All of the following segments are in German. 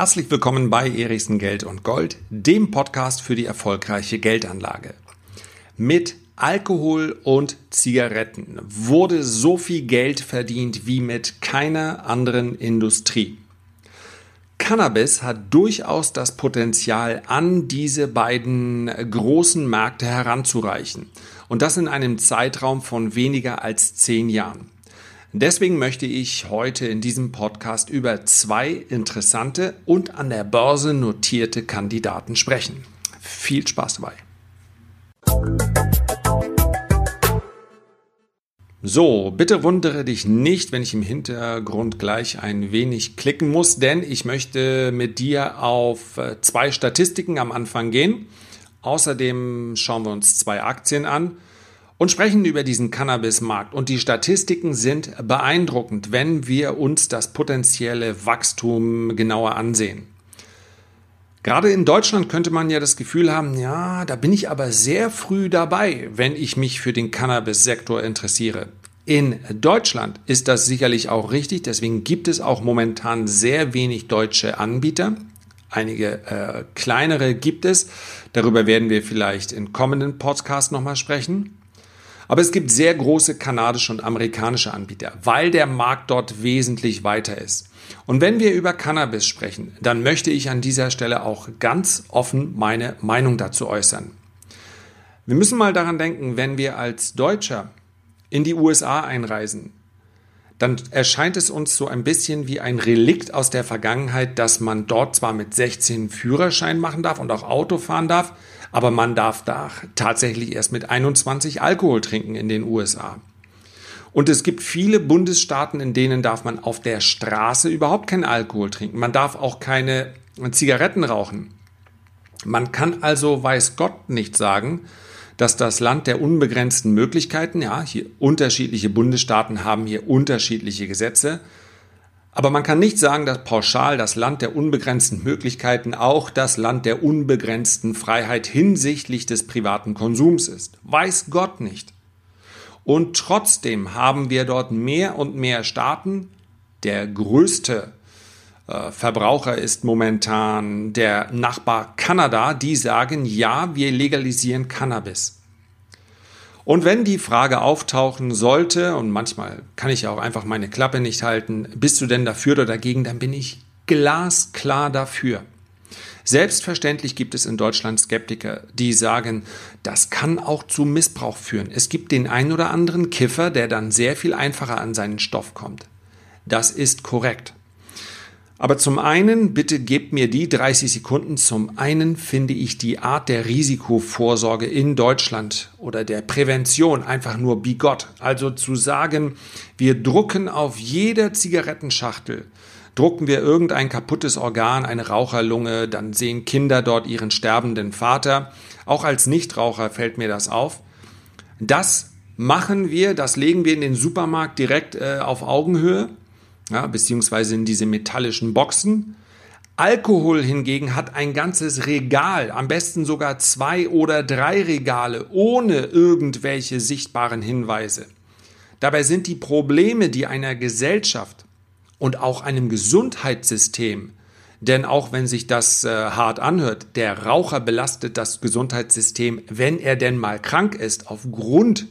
Herzlich willkommen bei Erichsen Geld und Gold, dem Podcast für die erfolgreiche Geldanlage. Mit Alkohol und Zigaretten wurde so viel Geld verdient wie mit keiner anderen Industrie. Cannabis hat durchaus das Potenzial, an diese beiden großen Märkte heranzureichen. Und das in einem Zeitraum von weniger als zehn Jahren. Deswegen möchte ich heute in diesem Podcast über zwei interessante und an der Börse notierte Kandidaten sprechen. Viel Spaß dabei. So, bitte wundere dich nicht, wenn ich im Hintergrund gleich ein wenig klicken muss, denn ich möchte mit dir auf äh, zwei Statistiken am Anfang gehen. Außerdem schauen wir uns zwei Aktien an und sprechen über diesen Cannabismarkt. Und die Statistiken sind beeindruckend, wenn wir uns das potenzielle Wachstum genauer ansehen. Gerade in Deutschland könnte man ja das Gefühl haben, ja, da bin ich aber sehr früh dabei, wenn ich mich für den Cannabis-Sektor interessiere. In Deutschland ist das sicherlich auch richtig, deswegen gibt es auch momentan sehr wenig deutsche Anbieter. Einige äh, kleinere gibt es. Darüber werden wir vielleicht in kommenden Podcasts nochmal sprechen. Aber es gibt sehr große kanadische und amerikanische Anbieter, weil der Markt dort wesentlich weiter ist. Und wenn wir über Cannabis sprechen, dann möchte ich an dieser Stelle auch ganz offen meine Meinung dazu äußern. Wir müssen mal daran denken, wenn wir als Deutscher in die USA einreisen, dann erscheint es uns so ein bisschen wie ein Relikt aus der Vergangenheit, dass man dort zwar mit 16 Führerschein machen darf und auch Auto fahren darf, aber man darf da tatsächlich erst mit 21 Alkohol trinken in den USA. Und es gibt viele Bundesstaaten, in denen darf man auf der Straße überhaupt keinen Alkohol trinken. Man darf auch keine Zigaretten rauchen. Man kann also, weiß Gott, nicht sagen, dass das Land der unbegrenzten Möglichkeiten, ja, hier unterschiedliche Bundesstaaten haben hier unterschiedliche Gesetze, aber man kann nicht sagen, dass pauschal das Land der unbegrenzten Möglichkeiten auch das Land der unbegrenzten Freiheit hinsichtlich des privaten Konsums ist. Weiß Gott nicht. Und trotzdem haben wir dort mehr und mehr Staaten. Der größte äh, Verbraucher ist momentan der Nachbar Kanada, die sagen, ja, wir legalisieren Cannabis. Und wenn die Frage auftauchen sollte, und manchmal kann ich ja auch einfach meine Klappe nicht halten, bist du denn dafür oder dagegen, dann bin ich glasklar dafür. Selbstverständlich gibt es in Deutschland Skeptiker, die sagen, das kann auch zu Missbrauch führen. Es gibt den ein oder anderen Kiffer, der dann sehr viel einfacher an seinen Stoff kommt. Das ist korrekt. Aber zum einen, bitte gebt mir die 30 Sekunden. Zum einen finde ich die Art der Risikovorsorge in Deutschland oder der Prävention einfach nur bigott. Also zu sagen, wir drucken auf jeder Zigarettenschachtel, drucken wir irgendein kaputtes Organ, eine Raucherlunge, dann sehen Kinder dort ihren sterbenden Vater. Auch als Nichtraucher fällt mir das auf. Das machen wir, das legen wir in den Supermarkt direkt äh, auf Augenhöhe ja, beziehungsweise in diese metallischen Boxen. Alkohol hingegen hat ein ganzes Regal, am besten sogar zwei oder drei Regale, ohne irgendwelche sichtbaren Hinweise. Dabei sind die Probleme, die einer Gesellschaft und auch einem Gesundheitssystem, denn auch wenn sich das äh, hart anhört, der Raucher belastet das Gesundheitssystem, wenn er denn mal krank ist, aufgrund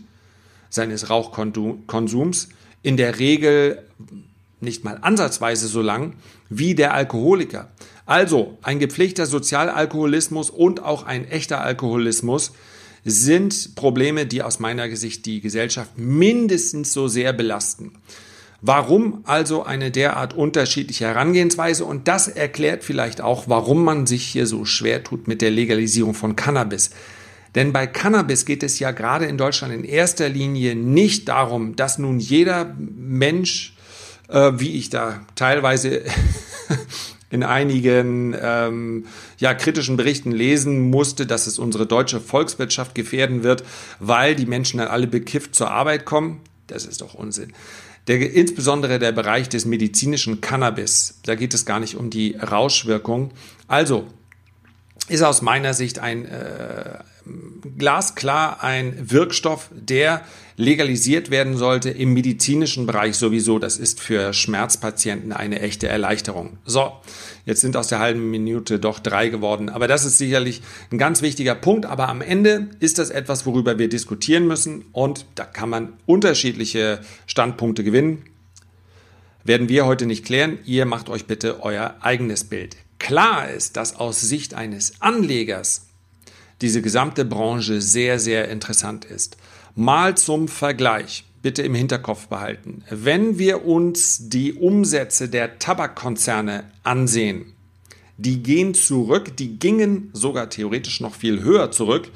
seines Rauchkonsums, in der Regel nicht mal ansatzweise so lang wie der Alkoholiker. Also ein gepflegter Sozialalkoholismus und auch ein echter Alkoholismus sind Probleme, die aus meiner Sicht die Gesellschaft mindestens so sehr belasten. Warum also eine derart unterschiedliche Herangehensweise? Und das erklärt vielleicht auch, warum man sich hier so schwer tut mit der Legalisierung von Cannabis. Denn bei Cannabis geht es ja gerade in Deutschland in erster Linie nicht darum, dass nun jeder Mensch äh, wie ich da teilweise in einigen ähm, ja, kritischen Berichten lesen musste, dass es unsere deutsche Volkswirtschaft gefährden wird, weil die Menschen dann alle bekifft zur Arbeit kommen. Das ist doch Unsinn. Der, insbesondere der Bereich des medizinischen Cannabis, da geht es gar nicht um die Rauschwirkung. Also ist aus meiner Sicht ein äh, glasklar ein Wirkstoff, der legalisiert werden sollte im medizinischen Bereich sowieso. Das ist für Schmerzpatienten eine echte Erleichterung. So, jetzt sind aus der halben Minute doch drei geworden. Aber das ist sicherlich ein ganz wichtiger Punkt. Aber am Ende ist das etwas, worüber wir diskutieren müssen. Und da kann man unterschiedliche Standpunkte gewinnen. Werden wir heute nicht klären. Ihr macht euch bitte euer eigenes Bild. Klar ist, dass aus Sicht eines Anlegers diese gesamte Branche sehr, sehr interessant ist. Mal zum Vergleich, bitte im Hinterkopf behalten. Wenn wir uns die Umsätze der Tabakkonzerne ansehen, die gehen zurück, die gingen sogar theoretisch noch viel höher zurück,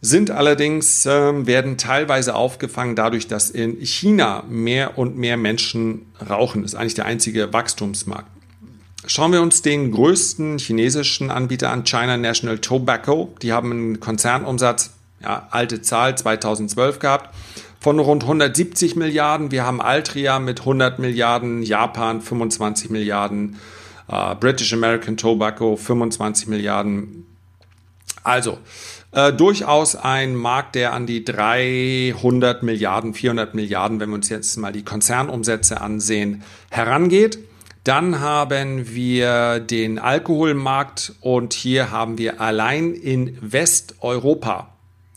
sind allerdings, äh, werden teilweise aufgefangen dadurch, dass in China mehr und mehr Menschen rauchen. Das ist eigentlich der einzige Wachstumsmarkt. Schauen wir uns den größten chinesischen Anbieter an, China National Tobacco. Die haben einen Konzernumsatz ja, alte Zahl 2012 gehabt, von rund 170 Milliarden. Wir haben Altria mit 100 Milliarden, Japan 25 Milliarden, äh, British American Tobacco 25 Milliarden. Also äh, durchaus ein Markt, der an die 300 Milliarden, 400 Milliarden, wenn wir uns jetzt mal die Konzernumsätze ansehen, herangeht. Dann haben wir den Alkoholmarkt und hier haben wir allein in Westeuropa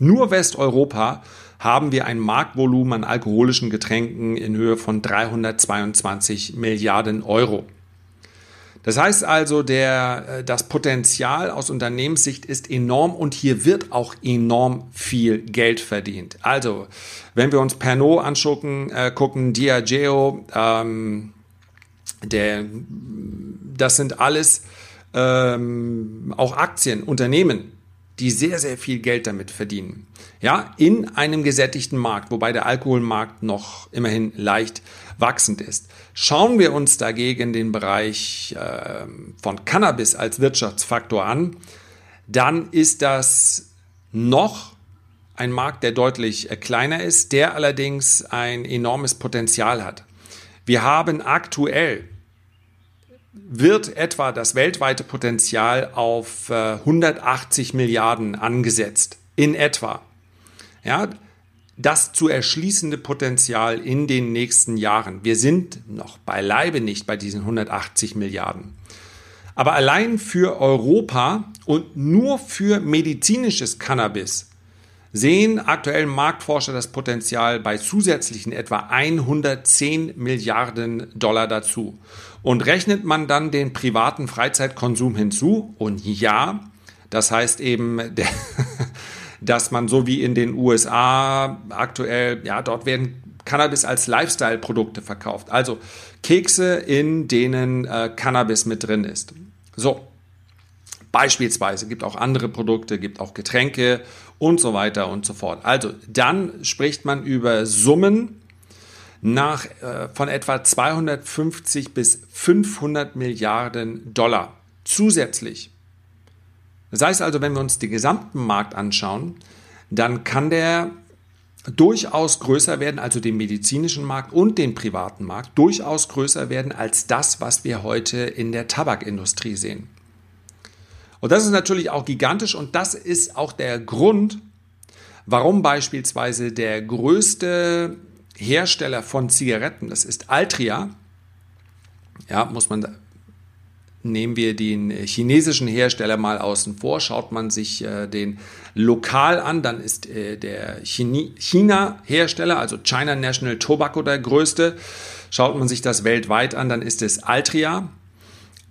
nur Westeuropa haben wir ein Marktvolumen an alkoholischen Getränken in Höhe von 322 Milliarden Euro. Das heißt also, der, äh, das Potenzial aus Unternehmenssicht ist enorm und hier wird auch enorm viel Geld verdient. Also, wenn wir uns Pernod anschauen, äh, gucken, Diageo, ähm, der, das sind alles ähm, auch Aktien, Unternehmen, die sehr, sehr viel Geld damit verdienen. Ja, in einem gesättigten Markt, wobei der Alkoholmarkt noch immerhin leicht wachsend ist. Schauen wir uns dagegen den Bereich äh, von Cannabis als Wirtschaftsfaktor an, dann ist das noch ein Markt, der deutlich äh, kleiner ist, der allerdings ein enormes Potenzial hat. Wir haben aktuell wird etwa das weltweite Potenzial auf 180 äh, Milliarden angesetzt. In etwa. Ja, das zu erschließende Potenzial in den nächsten Jahren. Wir sind noch beileibe nicht bei diesen 180 Milliarden. Aber allein für Europa und nur für medizinisches Cannabis sehen aktuell Marktforscher das Potenzial bei zusätzlichen etwa 110 Milliarden Dollar dazu. Und rechnet man dann den privaten Freizeitkonsum hinzu, und ja, das heißt eben, dass man so wie in den USA aktuell, ja, dort werden Cannabis als Lifestyle-Produkte verkauft. Also Kekse, in denen äh, Cannabis mit drin ist. So, Beispielsweise gibt auch andere Produkte, gibt auch Getränke und so weiter und so fort. Also dann spricht man über Summen nach, äh, von etwa 250 bis 500 Milliarden Dollar zusätzlich. Das heißt also, wenn wir uns den gesamten Markt anschauen, dann kann der durchaus größer werden, also den medizinischen Markt und den privaten Markt, durchaus größer werden als das, was wir heute in der Tabakindustrie sehen. Und das ist natürlich auch gigantisch und das ist auch der Grund, warum beispielsweise der größte Hersteller von Zigaretten, das ist Altria, ja, muss man Nehmen wir den chinesischen Hersteller mal außen vor, schaut man sich äh, den lokal an, dann ist äh, der China-Hersteller, also China National Tobacco der größte. Schaut man sich das weltweit an, dann ist es Altria.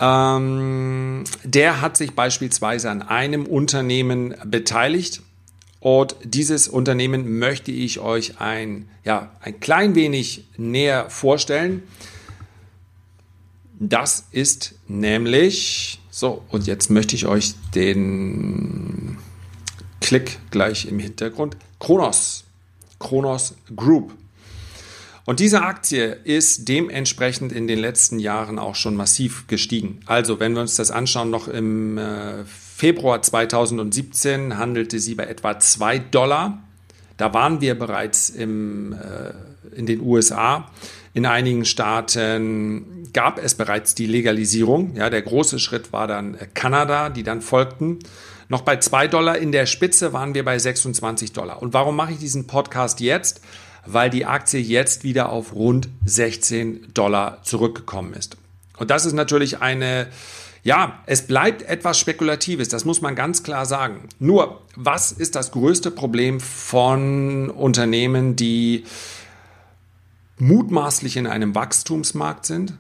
Ähm, der hat sich beispielsweise an einem Unternehmen beteiligt. Und dieses Unternehmen möchte ich euch ein, ja, ein klein wenig näher vorstellen. Das ist nämlich, so, und jetzt möchte ich euch den Klick gleich im Hintergrund, Kronos, Kronos Group. Und diese Aktie ist dementsprechend in den letzten Jahren auch schon massiv gestiegen. Also wenn wir uns das anschauen, noch im äh, Februar 2017 handelte sie bei etwa 2 Dollar. Da waren wir bereits im, äh, in den USA. In einigen Staaten gab es bereits die Legalisierung. Ja, der große Schritt war dann Kanada, die dann folgten. Noch bei 2 Dollar in der Spitze waren wir bei 26 Dollar. Und warum mache ich diesen Podcast jetzt? Weil die Aktie jetzt wieder auf rund 16 Dollar zurückgekommen ist. Und das ist natürlich eine, ja, es bleibt etwas Spekulatives, das muss man ganz klar sagen. Nur, was ist das größte Problem von Unternehmen, die mutmaßlich in einem Wachstumsmarkt sind,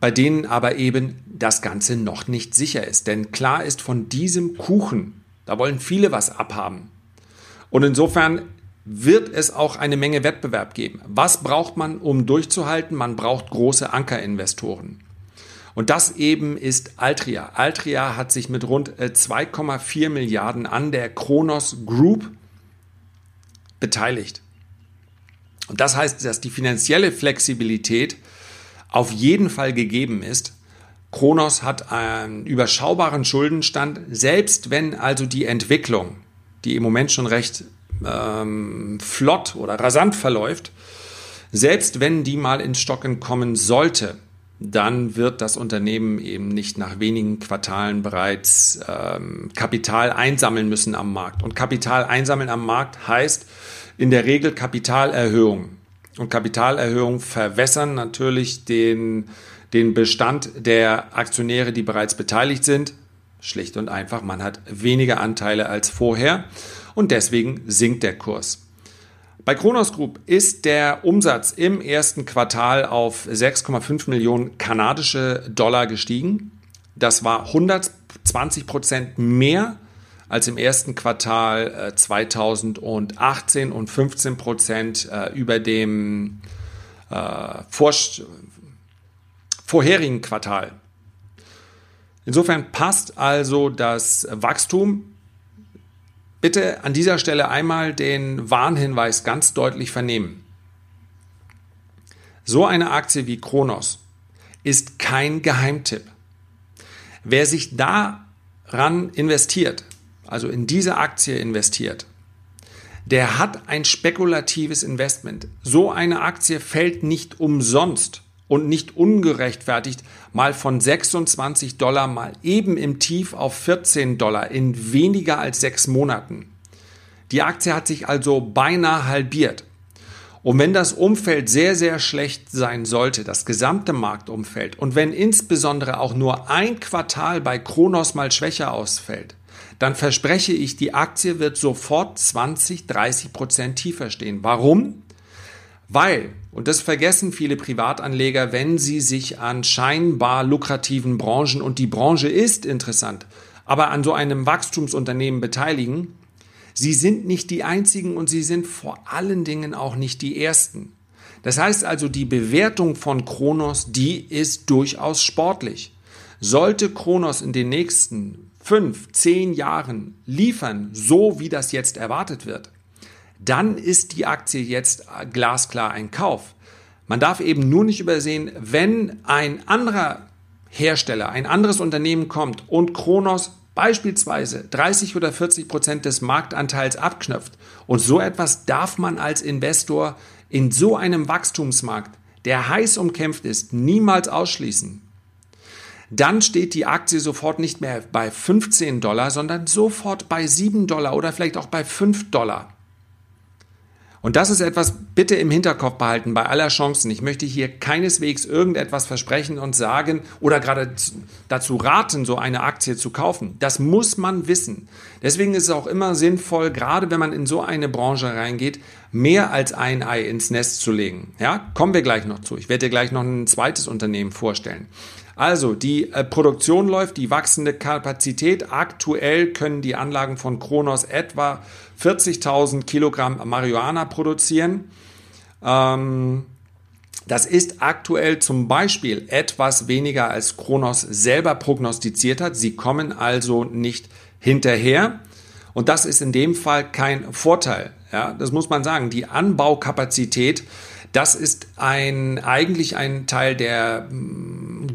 bei denen aber eben das Ganze noch nicht sicher ist. Denn klar ist, von diesem Kuchen, da wollen viele was abhaben. Und insofern wird es auch eine Menge Wettbewerb geben. Was braucht man, um durchzuhalten? Man braucht große Ankerinvestoren. Und das eben ist Altria. Altria hat sich mit rund 2,4 äh, Milliarden an der Kronos Group beteiligt. Und das heißt, dass die finanzielle Flexibilität auf jeden Fall gegeben ist. Kronos hat einen überschaubaren Schuldenstand, selbst wenn also die Entwicklung, die im Moment schon recht ähm, flott oder rasant verläuft, selbst wenn die mal ins Stocken kommen sollte, dann wird das Unternehmen eben nicht nach wenigen Quartalen bereits ähm, Kapital einsammeln müssen am Markt. Und Kapital einsammeln am Markt heißt in der Regel Kapitalerhöhung. Und Kapitalerhöhungen verwässern natürlich den, den Bestand der Aktionäre, die bereits beteiligt sind. Schlicht und einfach, man hat weniger Anteile als vorher und deswegen sinkt der Kurs. Bei Kronos Group ist der Umsatz im ersten Quartal auf 6,5 Millionen kanadische Dollar gestiegen. Das war 120 Prozent mehr als im ersten Quartal 2018 äh, und 15 Prozent äh, über dem äh, vorherigen Quartal. Insofern passt also das Wachstum bitte an dieser Stelle einmal den Warnhinweis ganz deutlich vernehmen. So eine Aktie wie Kronos ist kein Geheimtipp. Wer sich daran investiert, also in diese Aktie investiert, der hat ein spekulatives Investment. So eine Aktie fällt nicht umsonst und nicht ungerechtfertigt mal von 26 Dollar mal eben im Tief auf 14 Dollar in weniger als sechs Monaten. Die Aktie hat sich also beinahe halbiert. Und wenn das Umfeld sehr, sehr schlecht sein sollte, das gesamte Marktumfeld, und wenn insbesondere auch nur ein Quartal bei Kronos mal schwächer ausfällt, dann verspreche ich, die Aktie wird sofort 20, 30 Prozent tiefer stehen. Warum? Weil, und das vergessen viele Privatanleger, wenn sie sich an scheinbar lukrativen Branchen, und die Branche ist interessant, aber an so einem Wachstumsunternehmen beteiligen, sie sind nicht die einzigen und sie sind vor allen Dingen auch nicht die ersten. Das heißt also, die Bewertung von Kronos, die ist durchaus sportlich. Sollte Kronos in den nächsten fünf, zehn Jahren liefern, so wie das jetzt erwartet wird, dann ist die Aktie jetzt glasklar ein Kauf. Man darf eben nur nicht übersehen, wenn ein anderer Hersteller, ein anderes Unternehmen kommt und Kronos beispielsweise 30 oder 40 Prozent des Marktanteils abknöpft. Und so etwas darf man als Investor in so einem Wachstumsmarkt, der heiß umkämpft ist, niemals ausschließen. Dann steht die Aktie sofort nicht mehr bei 15 Dollar, sondern sofort bei 7 Dollar oder vielleicht auch bei 5 Dollar. Und das ist etwas, bitte im Hinterkopf behalten bei aller Chancen. Ich möchte hier keineswegs irgendetwas versprechen und sagen oder gerade dazu raten, so eine Aktie zu kaufen. Das muss man wissen. Deswegen ist es auch immer sinnvoll, gerade wenn man in so eine Branche reingeht, mehr als ein Ei ins Nest zu legen. Ja, kommen wir gleich noch zu. Ich werde dir gleich noch ein zweites Unternehmen vorstellen. Also die äh, Produktion läuft, die wachsende Kapazität. Aktuell können die Anlagen von Kronos etwa 40.000 Kilogramm Marihuana produzieren. Ähm, das ist aktuell zum Beispiel etwas weniger als Kronos selber prognostiziert hat. Sie kommen also nicht hinterher. Und das ist in dem Fall kein Vorteil. Ja, das muss man sagen. Die Anbaukapazität, das ist ein, eigentlich ein Teil der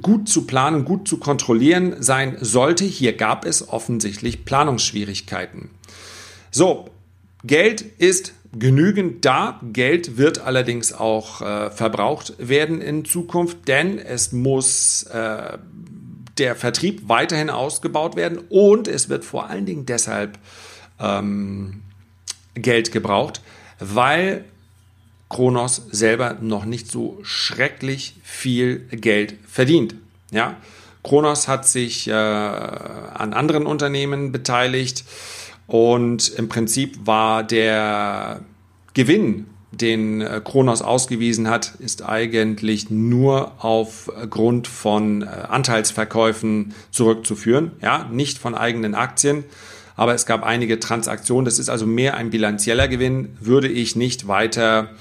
gut zu planen, gut zu kontrollieren sein sollte. Hier gab es offensichtlich Planungsschwierigkeiten. So, Geld ist genügend da. Geld wird allerdings auch äh, verbraucht werden in Zukunft, denn es muss äh, der Vertrieb weiterhin ausgebaut werden und es wird vor allen Dingen deshalb ähm, Geld gebraucht, weil Kronos selber noch nicht so schrecklich viel Geld verdient. Ja, Kronos hat sich äh, an anderen Unternehmen beteiligt und im Prinzip war der Gewinn, den äh, Kronos ausgewiesen hat, ist eigentlich nur aufgrund von äh, Anteilsverkäufen zurückzuführen, ja, nicht von eigenen Aktien. Aber es gab einige Transaktionen. Das ist also mehr ein bilanzieller Gewinn. Würde ich nicht weiter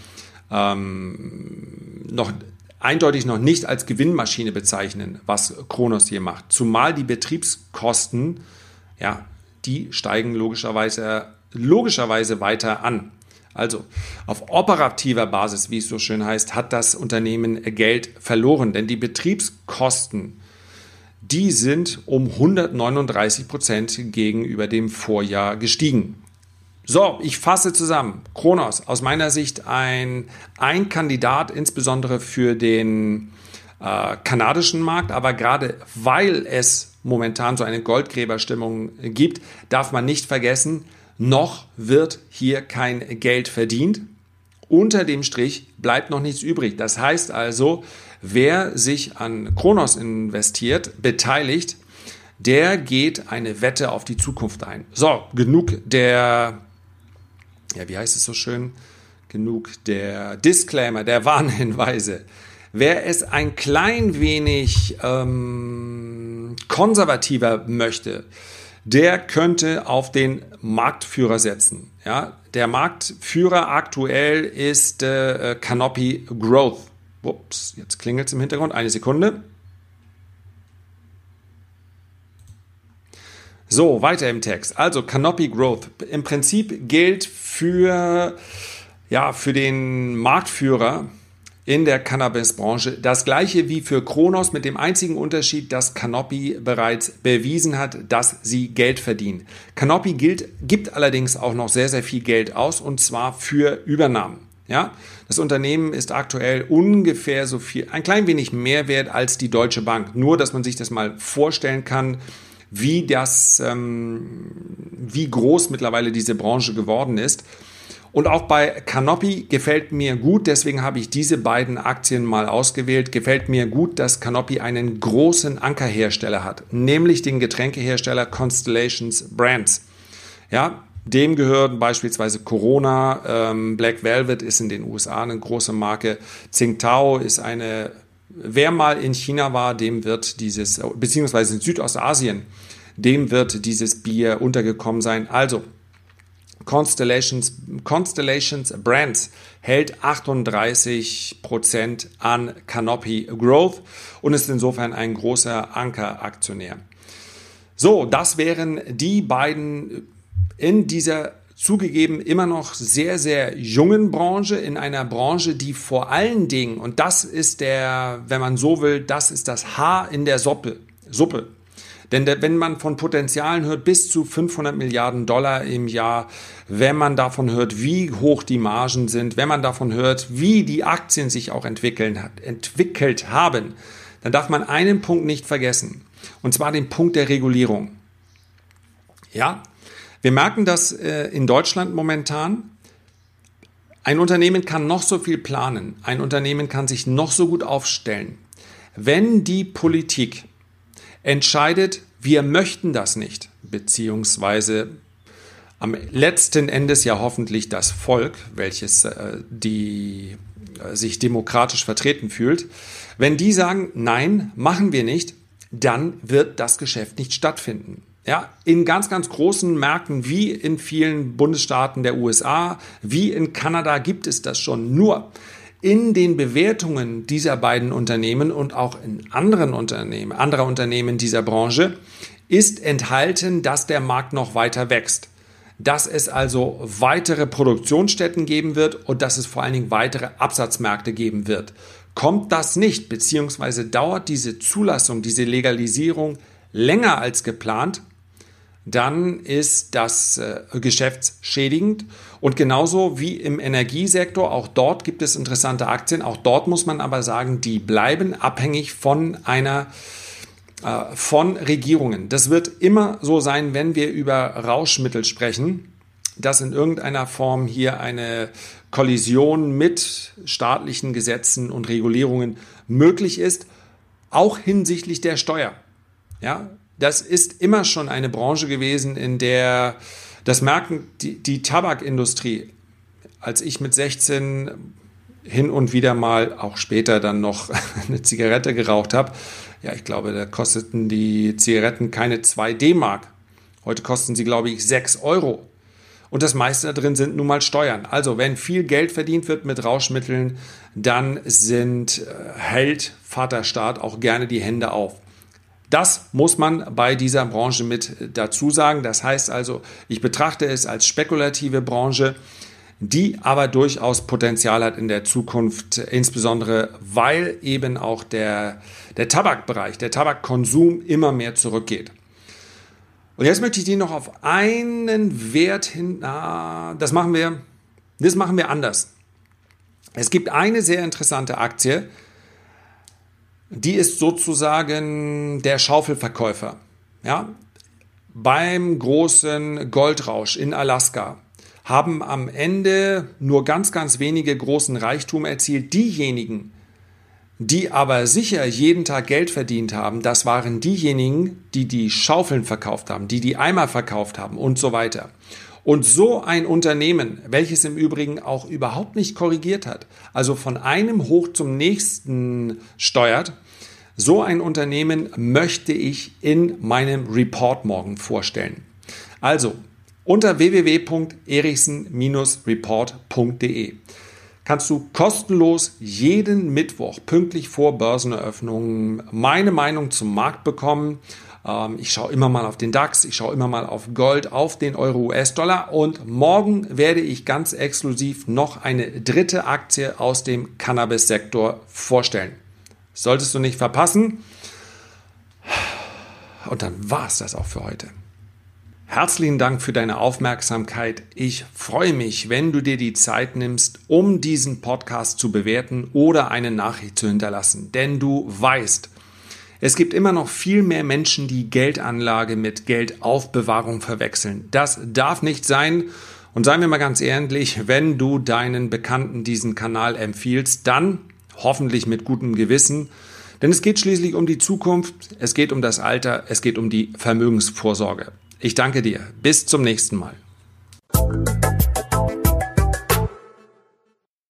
ähm, noch eindeutig noch nicht als Gewinnmaschine bezeichnen, was Kronos hier macht. Zumal die Betriebskosten, ja, die steigen logischerweise, logischerweise weiter an. Also auf operativer Basis, wie es so schön heißt, hat das Unternehmen Geld verloren, denn die Betriebskosten, die sind um 139 Prozent gegenüber dem Vorjahr gestiegen. So, ich fasse zusammen. Kronos, aus meiner Sicht ein, ein Kandidat, insbesondere für den äh, kanadischen Markt, aber gerade weil es momentan so eine Goldgräberstimmung gibt, darf man nicht vergessen, noch wird hier kein Geld verdient. Unter dem Strich bleibt noch nichts übrig. Das heißt also, wer sich an Kronos investiert, beteiligt, der geht eine Wette auf die Zukunft ein. So, genug der ja, wie heißt es so schön, genug der Disclaimer, der Warnhinweise. Wer es ein klein wenig ähm, konservativer möchte, der könnte auf den Marktführer setzen. Ja, der Marktführer aktuell ist äh, Canopy Growth. Ups, jetzt klingelt es im Hintergrund. Eine Sekunde. So, weiter im Text. Also Canopy Growth. Im Prinzip gilt für, ja, für den Marktführer in der Cannabis-Branche das gleiche wie für Kronos mit dem einzigen Unterschied, dass Canopy bereits bewiesen hat, dass sie Geld verdienen. Canopy gilt, gibt allerdings auch noch sehr, sehr viel Geld aus und zwar für Übernahmen. Ja, das Unternehmen ist aktuell ungefähr so viel, ein klein wenig mehr wert als die Deutsche Bank. Nur, dass man sich das mal vorstellen kann, wie das, ähm, wie groß mittlerweile diese Branche geworden ist. Und auch bei Canopy gefällt mir gut, deswegen habe ich diese beiden Aktien mal ausgewählt. Gefällt mir gut, dass Canopy einen großen Ankerhersteller hat, nämlich den Getränkehersteller Constellations Brands. Ja, dem gehören beispielsweise Corona, ähm, Black Velvet ist in den USA eine große Marke, Tsingtao ist eine Wer mal in China war, dem wird dieses, beziehungsweise in Südostasien, dem wird dieses Bier untergekommen sein. Also, Constellations, Constellations Brands hält 38% an Canopy Growth und ist insofern ein großer Ankeraktionär. So, das wären die beiden in dieser zugegeben immer noch sehr, sehr jungen Branche, in einer Branche, die vor allen Dingen, und das ist der, wenn man so will, das ist das Haar in der Suppe. Suppe. Denn der, wenn man von Potenzialen hört, bis zu 500 Milliarden Dollar im Jahr, wenn man davon hört, wie hoch die Margen sind, wenn man davon hört, wie die Aktien sich auch entwickeln, entwickelt haben, dann darf man einen Punkt nicht vergessen. Und zwar den Punkt der Regulierung. Ja, wir merken das äh, in Deutschland momentan. Ein Unternehmen kann noch so viel planen, ein Unternehmen kann sich noch so gut aufstellen. Wenn die Politik entscheidet, wir möchten das nicht, beziehungsweise am letzten Endes ja hoffentlich das Volk, welches äh, die, äh, sich demokratisch vertreten fühlt, wenn die sagen, nein, machen wir nicht, dann wird das Geschäft nicht stattfinden. Ja, in ganz, ganz großen Märkten wie in vielen Bundesstaaten der USA, wie in Kanada gibt es das schon. Nur in den Bewertungen dieser beiden Unternehmen und auch in anderen Unternehmen, anderer Unternehmen dieser Branche ist enthalten, dass der Markt noch weiter wächst. Dass es also weitere Produktionsstätten geben wird und dass es vor allen Dingen weitere Absatzmärkte geben wird. Kommt das nicht, beziehungsweise dauert diese Zulassung, diese Legalisierung länger als geplant, dann ist das äh, geschäftsschädigend. Und genauso wie im Energiesektor, auch dort gibt es interessante Aktien. Auch dort muss man aber sagen, die bleiben abhängig von einer äh, von Regierungen. Das wird immer so sein, wenn wir über Rauschmittel sprechen, dass in irgendeiner Form hier eine Kollision mit staatlichen Gesetzen und Regulierungen möglich ist, auch hinsichtlich der Steuer. Ja, das ist immer schon eine Branche gewesen, in der das merken die, die Tabakindustrie. Als ich mit 16 hin und wieder mal, auch später dann noch eine Zigarette geraucht habe, ja, ich glaube, da kosteten die Zigaretten keine 2 D-Mark. Heute kosten sie, glaube ich, 6 Euro. Und das meiste da drin sind nun mal Steuern. Also, wenn viel Geld verdient wird mit Rauschmitteln, dann sind, äh, hält Vaterstaat auch gerne die Hände auf. Das muss man bei dieser Branche mit dazu sagen. Das heißt also, ich betrachte es als spekulative Branche, die aber durchaus Potenzial hat in der Zukunft, insbesondere weil eben auch der, der Tabakbereich, der Tabakkonsum immer mehr zurückgeht. Und jetzt möchte ich die noch auf einen Wert hin, na, das machen wir, das machen wir anders. Es gibt eine sehr interessante Aktie, die ist sozusagen der Schaufelverkäufer. Ja? Beim großen Goldrausch in Alaska haben am Ende nur ganz, ganz wenige großen Reichtum erzielt. Diejenigen, die aber sicher jeden Tag Geld verdient haben, das waren diejenigen, die die Schaufeln verkauft haben, die die Eimer verkauft haben und so weiter. Und so ein Unternehmen, welches im Übrigen auch überhaupt nicht korrigiert hat, also von einem hoch zum nächsten steuert, so ein Unternehmen möchte ich in meinem Report morgen vorstellen. Also unter www.erichsen-report.de kannst du kostenlos jeden Mittwoch pünktlich vor Börseneröffnung meine Meinung zum Markt bekommen ich schaue immer mal auf den DAX, ich schaue immer mal auf Gold, auf den Euro-US-Dollar und morgen werde ich ganz exklusiv noch eine dritte Aktie aus dem Cannabis-Sektor vorstellen. Solltest du nicht verpassen. Und dann war es das auch für heute. Herzlichen Dank für deine Aufmerksamkeit. Ich freue mich, wenn du dir die Zeit nimmst, um diesen Podcast zu bewerten oder eine Nachricht zu hinterlassen. Denn du weißt, es gibt immer noch viel mehr Menschen, die Geldanlage mit Geldaufbewahrung verwechseln. Das darf nicht sein. Und seien wir mal ganz ehrlich, wenn du deinen Bekannten diesen Kanal empfiehlst, dann hoffentlich mit gutem Gewissen. Denn es geht schließlich um die Zukunft, es geht um das Alter, es geht um die Vermögensvorsorge. Ich danke dir. Bis zum nächsten Mal.